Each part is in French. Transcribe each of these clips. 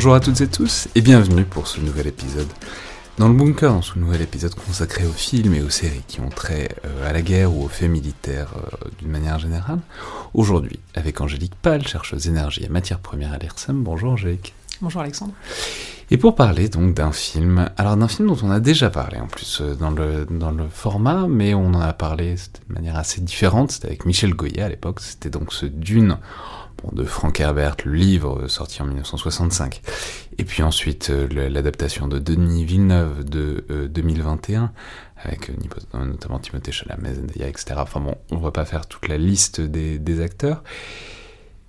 Bonjour à toutes et tous et bienvenue pour ce nouvel épisode dans le bunker, dans ce nouvel épisode consacré aux films et aux séries qui ont trait euh, à la guerre ou aux faits militaires euh, d'une manière générale, aujourd'hui avec Angélique Pal, chercheuse énergie et matières premières à l'IRSEM. Bonjour Angélique. Bonjour Alexandre. Et pour parler donc d'un film, alors d'un film dont on a déjà parlé en plus euh, dans le, dans le format, mais on en a parlé de manière assez différente, c'était avec Michel Goya à l'époque, c'était donc ce Dune de Frank Herbert, le livre sorti en 1965, et puis ensuite euh, l'adaptation de Denis Villeneuve de 2021, euh, avec euh, notamment Timothée Chalamet, Zendaya, etc. Enfin bon, on va pas faire toute la liste des, acteurs.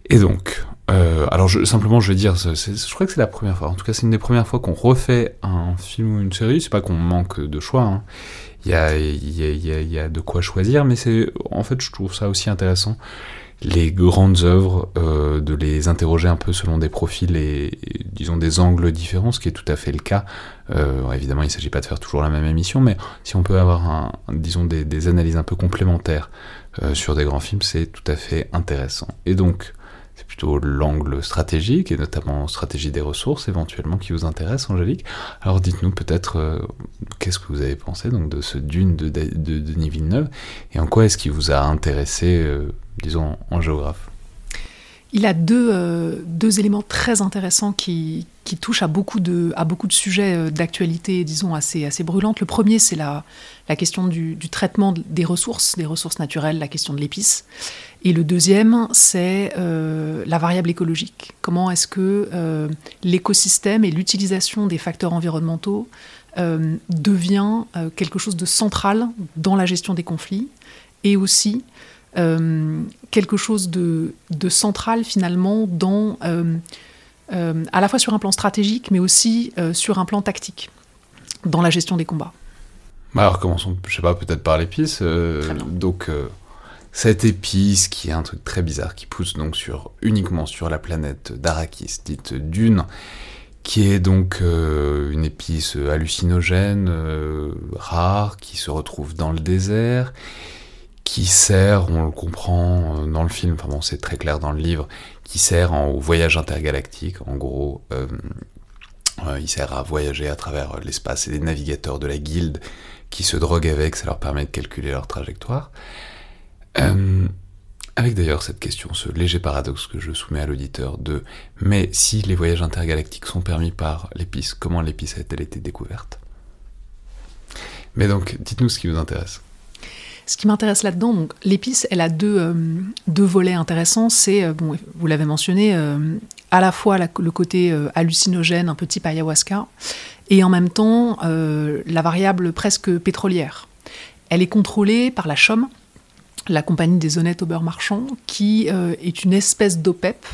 Et donc, alors simplement je vais dire, je crois que c'est la première fois, en tout cas c'est une des premières fois qu'on refait un film ou une série, c'est pas qu'on manque de choix, hein. il, y a, y a de quoi choisir, mais c'est en fait je trouve ça aussi intéressant les grandes œuvres, euh, de les interroger un peu selon des profils et, disons des angles différents, ce qui est tout à fait le cas. Euh, évidemment, il ne s'agit pas de faire toujours la même émission, mais si on peut avoir, un, disons, des, analyses un peu complémentaires euh, sur des grands films, c'est tout à fait intéressant. Et donc, c'est plutôt l'angle stratégique, et notamment stratégie des ressources éventuellement qui vous intéresse, Angélique. Alors dites-nous peut-être qu'est-ce que vous avez pensé donc, de ce Dune de, de, de Denis Villeneuve, et en quoi est-ce qu'il vous a intéressé disons, en géographe? Il a deux, euh, deux éléments très intéressants qui, qui, touchent à beaucoup de, à beaucoup de sujets euh, d'actualité, disons, assez, assez brûlantes. Le premier, c'est la, la question du, traitement des ressources, des ressources naturelles, la question de l'épice. Et le deuxième, c'est euh, la variable écologique. Comment est-ce que l'écosystème et l'utilisation des facteurs environnementaux devient quelque chose de central dans la gestion des conflits et aussi euh, quelque chose de, central finalement dans, euh, euh, à la fois sur un plan stratégique, mais aussi sur un plan tactique, dans la gestion des combats. Bah, alors commençons, je sais pas, peut-être par l'épice. donc cette épice qui est un truc très bizarre, qui pousse donc sur, uniquement sur la planète d'Arakis, dite Dune, qui est donc une épice hallucinogène, rare, qui se retrouve dans le désert, qui sert, on le comprend euh, dans le film, enfin bon, c'est très clair dans le livre, qui sert au voyage intergalactique. En gros, euh, euh, il sert à voyager à travers l'espace et les navigateurs de la guilde qui se droguent avec, ça leur permet de calculer leur trajectoire. avec d'ailleurs cette question, ce léger paradoxe que je soumets à l'auditeur de mais si les voyages intergalactiques sont permis par l'épice, comment l'épice a-t-elle été découverte? Mais donc, dites-nous ce qui vous intéresse. Ce qui m'intéresse là-dedans, l'épice, elle a deux, euh, deux volets intéressants. C'est, euh, bon, vous l'avez mentionné, euh, à la fois le côté hallucinogène, un type ayahuasca, et en même temps la variable presque pétrolière. Elle est contrôlée par la CHOM, la compagnie des honnêtes marchands, qui est une espèce d'OPEP,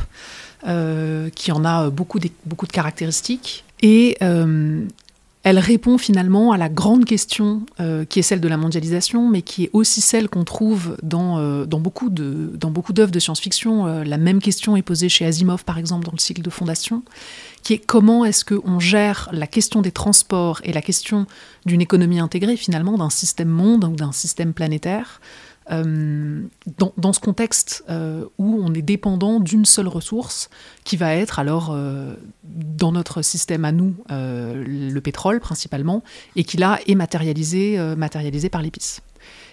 qui en a beaucoup de, beaucoup de caractéristiques. Et elle répond finalement à la grande question euh, qui est celle de la mondialisation, mais qui est aussi celle qu'on trouve dans, euh, beaucoup d'œuvres de, science-fiction. Euh, la même question est posée chez Asimov, par exemple, dans le cycle de fondation, qui est comment est-ce qu'on gère la question des transports et la question d'une économie intégrée, finalement, d'un système monde ou d'un système planétaire, dans, ce contexte où on est dépendant d'une seule ressource, qui va être alors, dans notre système à nous, le pétrole principalement, et qui là est matérialisé, matérialisé par l'épice.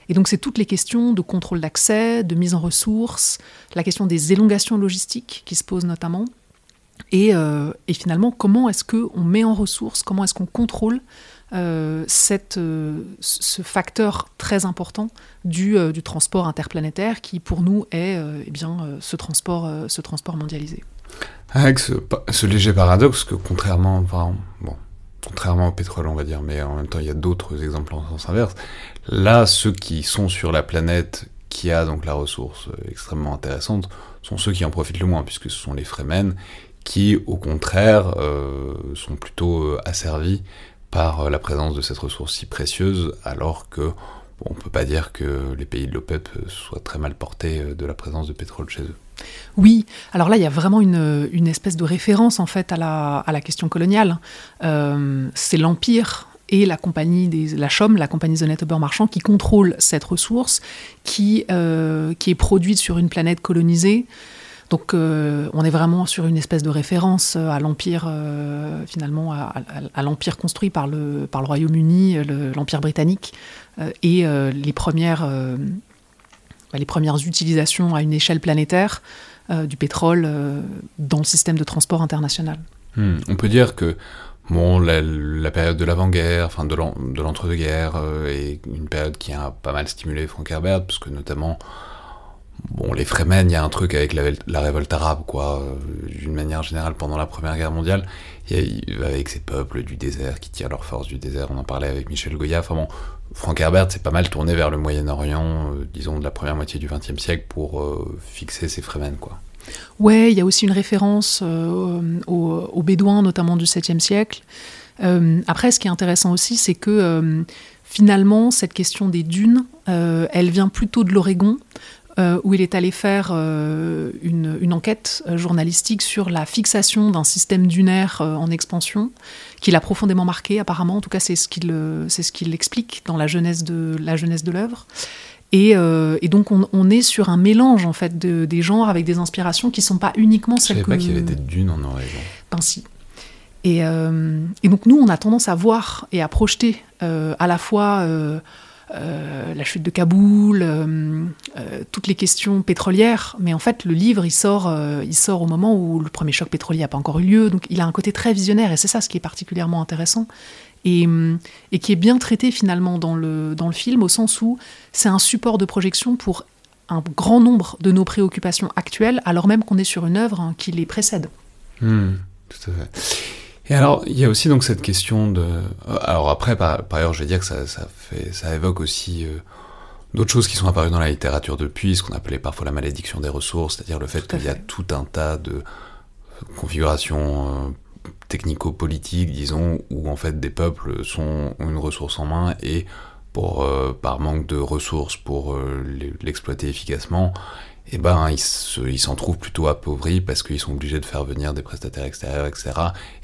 Et donc c'est toutes les questions de contrôle d'accès, de mise en ressources, la question des élongations logistiques qui se posent notamment, et, euh, finalement comment est-ce qu'on met en ressources, comment est-ce qu'on contrôle euh, euh, ce facteur très important du, du, transport interplanétaire qui pour nous est eh bien, ce, transport, ce transport mondialisé. Avec ce, léger paradoxe que contrairement, bon, contrairement au pétrole, on va dire, mais en même temps, il y a d'autres exemples en sens inverse. Là, ceux qui sont sur la planète qui a donc la ressource euh, extrêmement intéressante sont ceux qui en profitent le moins, puisque ce sont les Fremen qui, au contraire, euh, sont plutôt euh, asservis par la présence de cette ressource si précieuse, alors que on ne peut pas dire que les pays de l'OPEP soient très mal portés de la présence de pétrole chez eux. Oui, alors là, il y a vraiment une, espèce de référence en fait à la, question coloniale. Euh, c'est l'Empire et la compagnie des, la CHOM, la compagnie des honnêtes marchand, qui contrôle cette ressource, euh, qui est produite sur une planète colonisée. Donc euh, on est vraiment sur une espèce de référence à l'empire finalement à, l'empire construit par le Royaume-Uni, l'empire britannique et les premières bah, les premières utilisations à une échelle planétaire euh, du pétrole euh, dans le système de transport international. Hmm. On peut dire que la, période de l'avant-guerre, enfin de l'entre-deux-guerres, euh, est une période qui a pas mal stimulé Frank Herbert, parce que notamment, bon, les Fremen, il y a un truc avec la, révolte arabe, quoi, d'une manière générale pendant la Première Guerre mondiale, avec ces peuples du désert qui tirent leur force du désert, on en parlait avec Michel Goya, enfin Frank Herbert s'est pas mal tourné vers le Moyen-Orient, euh, disons de la première moitié du XXe siècle, pour euh, fixer ses Fremen, quoi. Ouais, il y a aussi une référence euh, aux, Bédouins, notamment du 7e siècle. après, ce qui est intéressant aussi, c'est que finalement, cette question des dunes, elle vient plutôt de l'Oregon, euh, où il est allé faire euh, une, enquête euh, journalistique sur la fixation d'un système dunaire en expansion, qui l'a profondément marqué apparemment, en tout cas c'est ce qu'il ce qu'il explique dans la jeunesse de la jeunesse de l'œuvre. Et, donc on, est sur un mélange en fait de, des genres avec des inspirations qui sont pas uniquement celles que... Je savais pas qu'il y avait des dunes en Oregon. Ben si. Et, et, donc nous on a tendance à voir et à projeter à la fois euh, la chute de Kaboul, euh, euh, toutes les questions pétrolières. Mais en fait, le livre, il sort, il sort au moment où le premier choc pétrolier n'a pas encore eu lieu. Donc il a un côté très visionnaire et c'est ça ce qui est particulièrement intéressant. Et, qui est bien traité finalement dans le, dans le film, au sens où c'est un support de projection pour un grand nombre de nos préoccupations actuelles, alors même qu'on est sur une œuvre hein, qui les précède. Hmm, tout à fait. Et alors, il y a aussi donc cette question de. Euh, alors après, par, ailleurs, je vais dire que ça, ça fait, ça évoque aussi euh, d'autres choses qui sont apparues dans la littérature depuis, ce qu'on appelait parfois la malédiction des ressources, c'est-à-dire le fait qu'il y a tout un tas de configurations euh, technico-politiques, disons, où en fait des peuples sont ont une ressource en main et pour par manque de ressources pour l'exploiter efficacement, eh ben, ils s'en trouvent plutôt appauvris parce qu'ils sont obligés de faire venir des prestataires extérieurs, etc.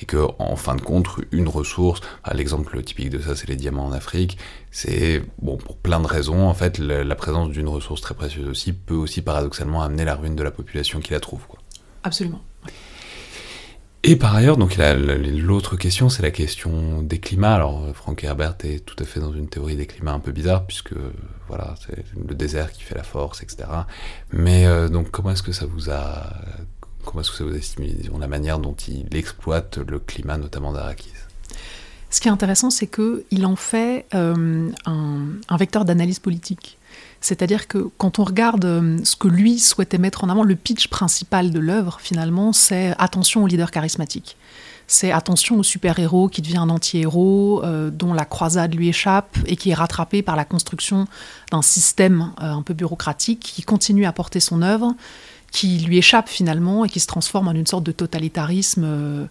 Et que, en fin de compte, une ressource, l'exemple typique de ça, c'est les diamants en Afrique, c'est, bon, pour plein de raisons, en fait, la, présence d'une ressource très précieuse aussi peut aussi paradoxalement amener la ruine de la population qui la trouve. Absolument. Et par ailleurs, donc l'autre question, c'est la question des climats. Alors, Frank Herbert est tout à fait dans une théorie des climats un peu bizarre, puisque voilà, c'est le désert qui fait la force, etc. Mais euh, donc, comment est-ce que ça vous a, comment est-ce que ça vous a stimulé, disons, la manière dont il exploite le climat, notamment d'Arakis? Ce qui est intéressant, c'est qu'il en fait euh, un, vecteur d'analyse politique. C'est-à-dire que quand on regarde euh, ce que lui souhaitait mettre en avant, le pitch principal de l'œuvre, finalement, c'est attention au leader charismatique. C'est attention au super-héros qui devient un anti-héros, euh, dont la croisade lui échappe et qui est rattrapé par la construction d'un système euh, un peu bureaucratique qui continue à porter son œuvre, qui lui échappe finalement et qui se transforme en une sorte de totalitarisme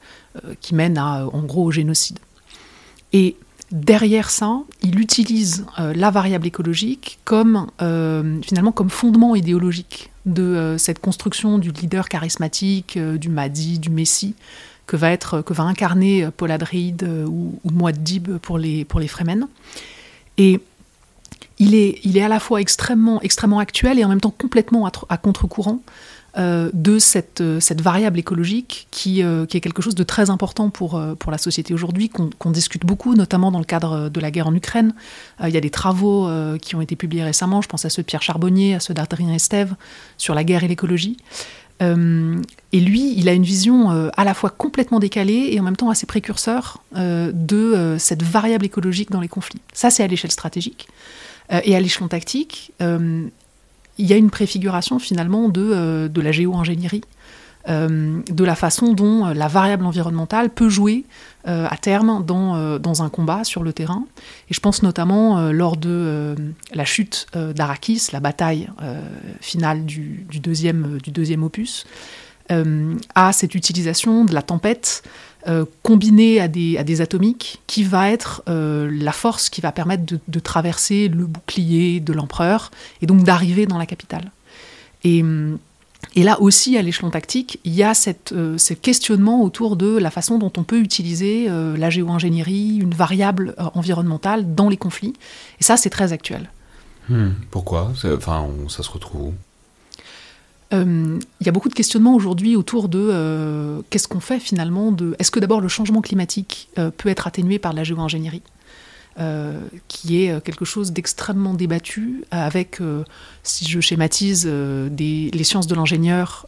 qui mène à, en gros au génocide. Et derrière ça, il utilise euh, la variable écologique comme euh, finalement comme fondement idéologique de euh, cette construction du leader charismatique, du Mahdi, du Messie que va être que va incarner Paul Adreide ou, ou pour les pour les Fremen. Et il, est, il est à la fois extrêmement, extrêmement actuel et en même temps complètement à, contre-courant euh, de cette, cette, variable écologique qui, qui, est quelque chose de très important pour, la société aujourd'hui, qu'on discute beaucoup, notamment dans le cadre de la guerre en Ukraine. il y a des travaux qui ont été publiés récemment, je pense à ceux de Pierre Charbonnier, à ceux d'Adrien Estève, sur la guerre et l'écologie. Euh, et lui, il a une vision euh, à la fois complètement décalée et en même temps assez précurseur euh, de cette variable écologique dans les conflits. Ça, c'est à l'échelle stratégique. et à l'échelon tactique, il y a une préfiguration finalement de, de la géo-ingénierie euh, de la façon dont euh, la variable environnementale peut jouer euh, à terme dans, dans, un combat sur le terrain. Et je pense notamment lors de la chute d'Arakis, la bataille finale du, deuxième, du deuxième opus, à cette utilisation de la tempête combinée à des, à des, atomiques qui va être la force qui va permettre de, traverser le bouclier de l'empereur et donc d'arriver dans la capitale. Et et là aussi, à l'échelon tactique, il y a cette, euh, ce questionnement autour de la façon dont on peut utiliser euh, la géo-ingénierie, une variable euh, environnementale dans les conflits. Et ça, c'est très actuel. Hmm. pourquoi? Enfin, ça se retrouve où? Il y a beaucoup de questionnements aujourd'hui autour de qu'est-ce qu'on fait finalement de. Est-ce que d'abord le changement climatique peut être atténué par la géo-ingénierie euh, qui est euh, quelque chose d'extrêmement débattu, avec, euh, si je schématise, les sciences de l'ingénieur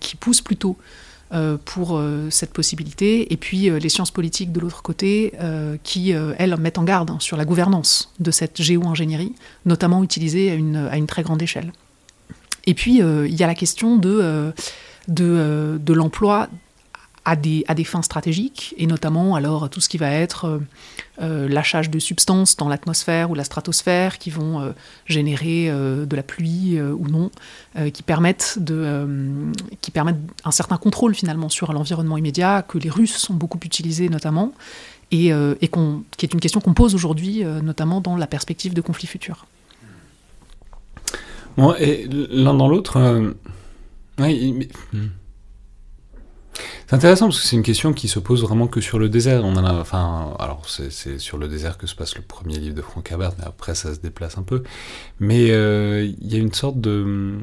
qui poussent plutôt pour cette possibilité, et puis les sciences politiques de l'autre côté, qui, elles, mettent en garde sur la gouvernance de cette géo-ingénierie, notamment utilisée à une, très grande échelle. Et puis, il y a la question de, de, de l'emploi à des, à des, fins stratégiques, et notamment alors tout ce qui va être euh, euh, lâchage de substances dans l'atmosphère ou la stratosphère qui vont euh, générer de la pluie ou non, qui, permettent de, qui permettent un certain contrôle finalement sur l'environnement immédiat, que les Russes ont beaucoup utilisé notamment, et, et qui est une question qu'on pose aujourd'hui, notamment dans la perspective de conflits futurs. Bon, et l'un dans l'autre, mais... Hmm. C'est intéressant parce que c'est une question qui se pose vraiment que sur le désert. On en a, enfin, alors c'est sur le désert que se passe le premier livre de Frank Herbert, mais après ça se déplace un peu. Mais euh, il y a une sorte de,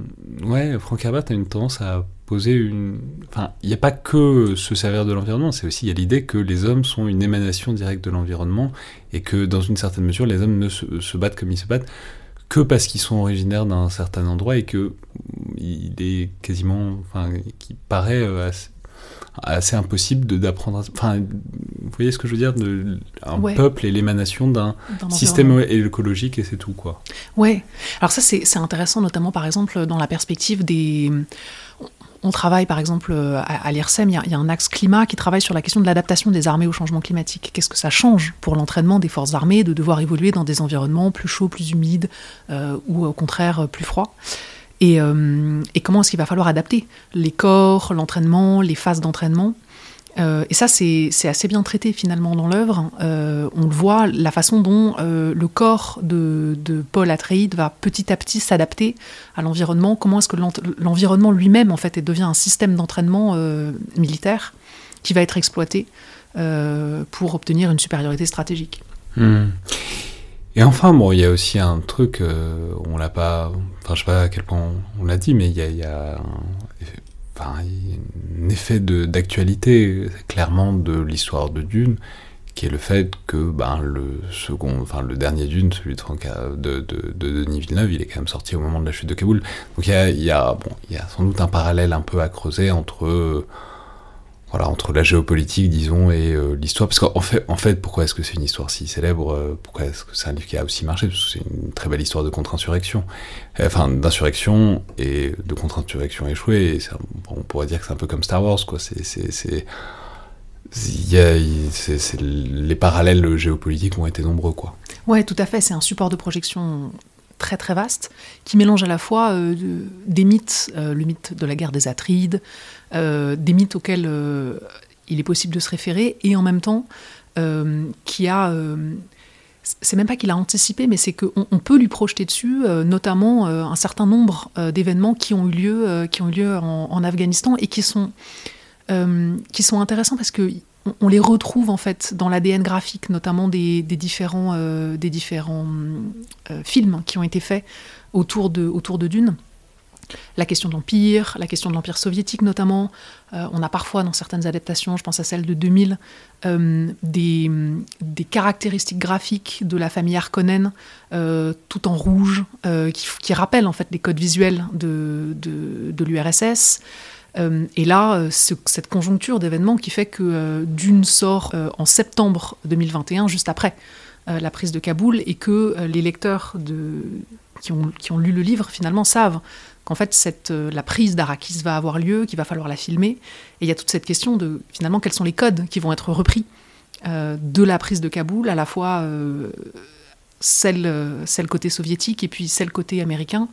ouais, Frank Herbert a une tendance à poser une, enfin, il n'y a pas que se servir de l'environnement, c'est aussi il y a l'idée que les hommes sont une émanation directe de l'environnement et que dans une certaine mesure les hommes ne se, battent comme ils se battent que parce qu'ils sont originaires d'un certain endroit et que il est quasiment, enfin, qui paraît euh, assez, assez impossible d'apprendre. Enfin, vous voyez ce que je veux dire de, Un peuple est l'émanation d'un système écologique et c'est tout, quoi. Ouais. Alors, ça, c'est intéressant, notamment par exemple dans la perspective des. On travaille par exemple à, l'IRSEM, il y, a un axe climat qui travaille sur la question de l'adaptation des armées au changement climatique. Qu'est-ce que ça change pour l'entraînement des forces armées de devoir évoluer dans des environnements plus chauds, plus humides euh, ou au contraire plus froids? Euh, et, comment est-ce qu'il va falloir adapter les corps, l'entraînement, les phases d'entraînement. Euh, et ça, c'est assez bien traité finalement dans l'œuvre. Euh, on le voit, la façon dont le corps de, Paul Atreides va petit à petit s'adapter à l'environnement. Comment est-ce que l'environnement lui-même, en fait, devient un système d'entraînement militaire qui va être exploité pour obtenir une supériorité stratégique. Hmm. Et enfin, bon, il y a aussi un truc, euh, on l'a pas, enfin, je sais pas à quel point on, l'a dit, mais il y a, un, enfin, un effet d'actualité, clairement, de l'histoire de Dune, qui est le fait que ben, le second, enfin le dernier Dune, celui de, de, de, de, Denis Villeneuve, il est quand même sorti au moment de la chute de Kaboul. Donc il y a, y a sans doute un parallèle un peu à creuser entre entre la géopolitique, disons, et euh, l'histoire. Parce qu'en fait, pourquoi est-ce que c'est une histoire si célèbre euh, Pourquoi est-ce que c'est un livre qui a aussi marché? Parce que c'est une très belle histoire de contre-insurrection. Enfin, d'insurrection et de contre-insurrection échouée. On pourrait dire que c'est un peu comme Star Wars, quoi. Les parallèles géopolitiques ont été nombreux, quoi. Ouais, tout à fait. C'est un support de projection très très vaste, qui mélange à la fois euh, des mythes, le mythe de la guerre des Atrides, euh, des mythes auxquels euh, il est possible de se référer, et en même temps euh, qui a c'est même pas qu'il a anticipé, mais c'est qu'on on peut lui projeter dessus, notamment un certain nombre d'événements qui ont eu lieu, qui ont eu lieu en, Afghanistan et qui sont, qui sont intéressants parce que on, les retrouve en fait dans l'ADN graphique, notamment des, différents, des différents films qui ont été faits autour de, autour de Dune la question de l'Empire, la question de l'Empire soviétique notamment. Euh, on a parfois dans certaines adaptations, je pense à celle de 2000, euh, des, caractéristiques graphiques de la famille Harkonnen euh, tout en rouge, qui, rappellent en fait les codes visuels de, l'URSS. Et là, cette conjoncture d'événements qui fait que Dune sort en septembre 2021, juste après la prise de Kaboul, et que les lecteurs qui ont, lu le livre finalement savent qu'en fait euh, la prise d'Arakis va avoir lieu, qu'il va falloir la filmer. Et il y a toute cette question de finalement quels sont les codes qui vont être repris euh, de la prise de Kaboul, à la fois euh, celle côté soviétique et puis celle côté américain,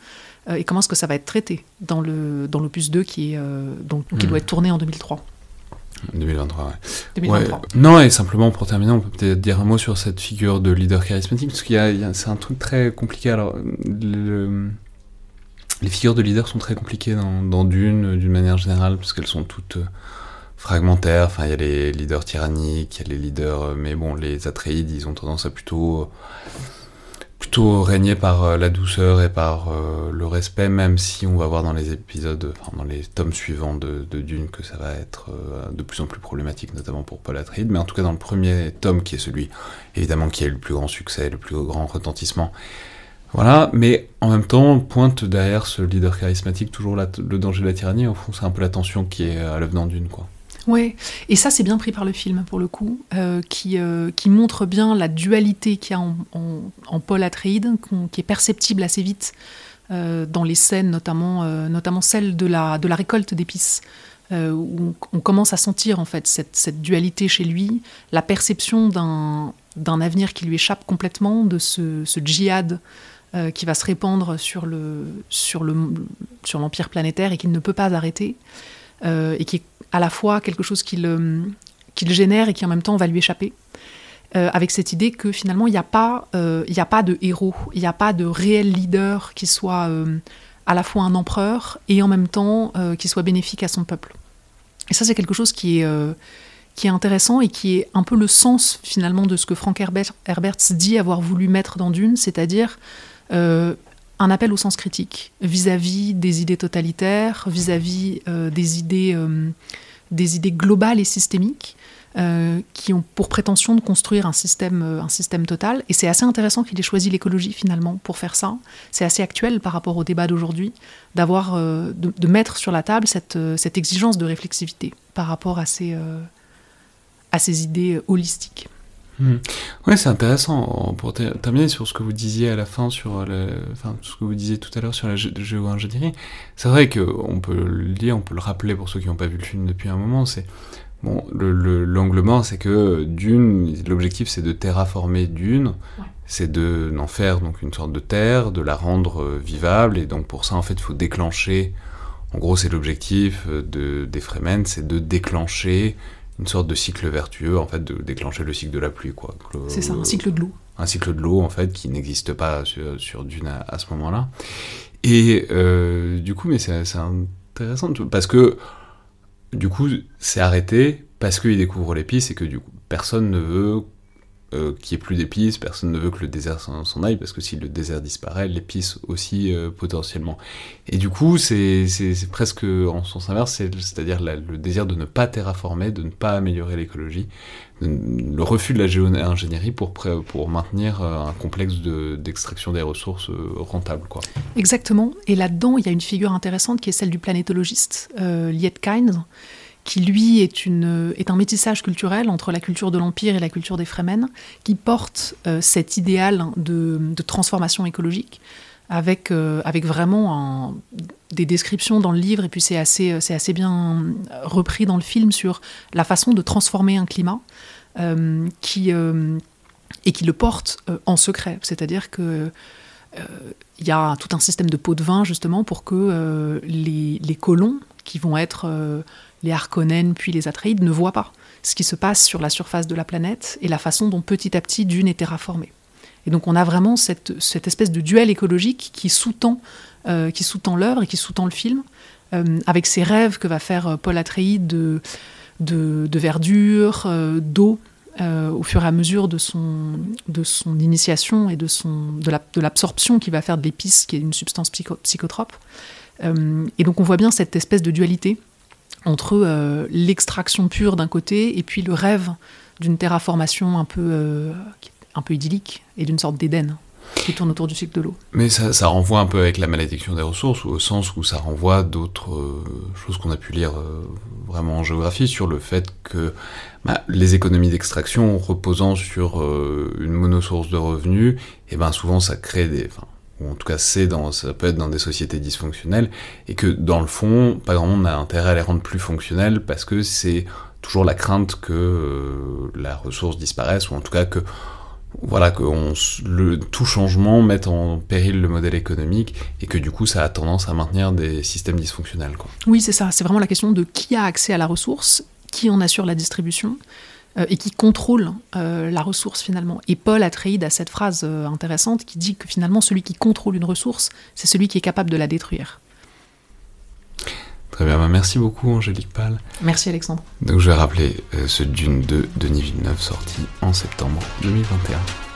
et comment est-ce que ça va être traité dans le dans l'opus 2 qui, est, donc, qui doit hmm. être tourné en 2003. 2023, ouais. 2023. Non, et simplement pour terminer, on peut peut-être dire un mot sur cette figure de leader charismatique, parce qu'il y a, c'est un truc très compliqué. Alors, le, les figures de leaders sont très compliquées dans, Dune, d'une manière générale, parce qu'elles sont toutes euh, fragmentaires. Enfin, il y a les leaders tyranniques, il y a les leaders. Euh, mais bon, les Atreides, ils ont tendance à plutôt. Plutôt par euh, la douceur et par le respect, même si on va voir dans les épisodes, enfin, dans les tomes suivants de, Dune que ça va être de plus en plus problématique, notamment pour Paul. Mais en tout cas, dans le premier tome, qui est celui, évidemment, qui a eu le plus grand succès, le plus grand retentissement, voilà, mais en même temps, pointe derrière ce leader charismatique toujours le danger de la tyrannie. Au fond, c'est un peu la tension qui est à l'œuvre dans Dune, quoi. Oui, et ça c'est bien pris par le film pour le coup, euh, qui, euh, qui montre bien la dualité qu'il y a en, en, Paul Atreides, qui est perceptible assez vite euh, dans les scènes, notamment, notamment celle de la, de la récolte d'épices, où on, commence à sentir en fait cette, cette dualité chez lui, la perception d'un avenir qui lui échappe complètement, de ce, ce djihad qui va se répandre sur le sur le sur l'empire planétaire et qu'il ne peut pas arrêter et qui est à la fois quelque chose qui le, génère et qui en même temps va lui échapper. Euh, avec cette idée que finalement il n'y a pas il a pas de héros, il n'y a pas de réel leader qui soit à la fois un empereur et en même temps qui soit bénéfique à son peuple. Et ça c'est quelque chose qui est qui est intéressant et qui est un peu le sens finalement de ce que Frank Herbert, dit avoir voulu mettre dans Dune, c'est-à-dire euh, un appel au sens critique vis-à-vis des idées totalitaires, vis-à-vis euh, des, idées, euh, des idées globales et systémiques. qui ont pour prétention de construire un système, un système total. Et c'est assez intéressant qu'il ait choisi l'écologie finalement pour faire ça. C'est assez actuel par rapport au débat d'aujourd'hui, d'avoir, de, mettre sur la table cette, cette exigence de réflexivité par rapport à ces, à ces idées holistiques. Hmm. Ouais, c'est intéressant. Pour terminer sur ce que vous disiez à la fin, sur le, enfin, ce que vous disiez tout à l'heure sur la géo-ingénierie, c'est vrai qu'on peut le dire, on peut le rappeler pour ceux qui n'ont pas vu le film depuis un moment, c'est Bon, l'angle le, mort, c'est que Dune, l'objectif c'est de terraformer Dune, c'est de d'en faire donc une sorte de terre, de la rendre euh, vivable, et donc pour ça en fait il faut déclencher, en gros c'est l'objectif euh, de, des Fremen, c'est de déclencher une sorte de cycle vertueux, en fait, de déclencher le cycle de la pluie, quoi. C'est ça, un cycle de l'eau. Un cycle de l'eau, en fait, qui n'existe pas sur, Dune à, ce moment-là. Et euh, du coup, mais c'est intéressant, parce que, du coup, c'est arrêté parce qu'il découvre l'épice et que, du coup, personne ne veut euh, qu'il n'y ait plus d'épices, personne ne veut que le désert s'en aille, parce que si le désert disparaît, l'épice aussi euh, potentiellement. Et du coup, c'est presque en sens inverse, c'est-à-dire le désir de ne pas terraformer, de ne pas améliorer l'écologie, le refus de la géo-ingénierie pour, maintenir euh, un complexe d'extraction des ressources rentable. Quoi. Exactement, et là-dedans, il y a une figure intéressante qui est celle du planétologiste, Liet Kynes, qui lui est, une, est un métissage culturel entre la culture de l'Empire et la culture des Fremen, qui porte euh, cet idéal de, transformation écologique, avec, euh, avec vraiment des descriptions dans le livre, et puis c'est assez, c'est assez bien repris dans le film sur la façon de transformer un climat, euh, qui, et qui le porte en secret. C'est-à-dire que il y a tout un système de pots de vin justement pour que les, les colons qui vont être les Harkonnen puis les Atreides ne voient pas ce qui se passe sur la surface de la planète et la façon dont petit à petit Dune est terraformée. Et donc on a vraiment cette, espèce de duel écologique qui sous-tend euh, sous l'œuvre et qui sous-tend le film, euh, avec ces rêves que va faire euh, Paul Atreides de, verdure, d'eau, au fur et à mesure de son, initiation et de l'absorption qu'il va faire de l'épice, qui est une substance psychotrope. et donc on voit bien cette espèce de dualité entre l'extraction pure d'un côté et puis le rêve d'une terraformation un peu, un peu idyllique et d'une sorte d'Éden qui tourne autour du cycle de l'eau. Mais ça, renvoie un peu avec la malédiction des ressources, au sens où ça renvoie d'autres euh, choses qu'on a pu lire euh, vraiment en géographie, sur le fait que bah, les économies d'extraction reposant sur euh, une monosource de revenus, et eh ben souvent ça crée des... ou en tout cas c'est dans, ça peut être dans des sociétés dysfonctionnelles, et que dans le fond, pas grand monde n'a intérêt à les rendre plus fonctionnelles, parce que c'est toujours la crainte que la ressource disparaisse, ou en tout cas que voilà, que tout changement mette en péril le modèle économique et que du coup ça a tendance à maintenir des systèmes dysfonctionnels. Oui, c'est ça. C'est vraiment la question de qui a accès à la ressource, qui en assure la distribution euh, et qui contrôle euh, la ressource finalement. Et Paul Atreides a cette phrase euh, intéressante qui dit que finalement celui qui contrôle une ressource, c'est celui qui est capable de la détruire. Très bien, bah, merci beaucoup Angélique Pal. Merci Alexandre. Donc je vais rappeler ce Dune de Denis Villeneuve sorti en septembre 2021.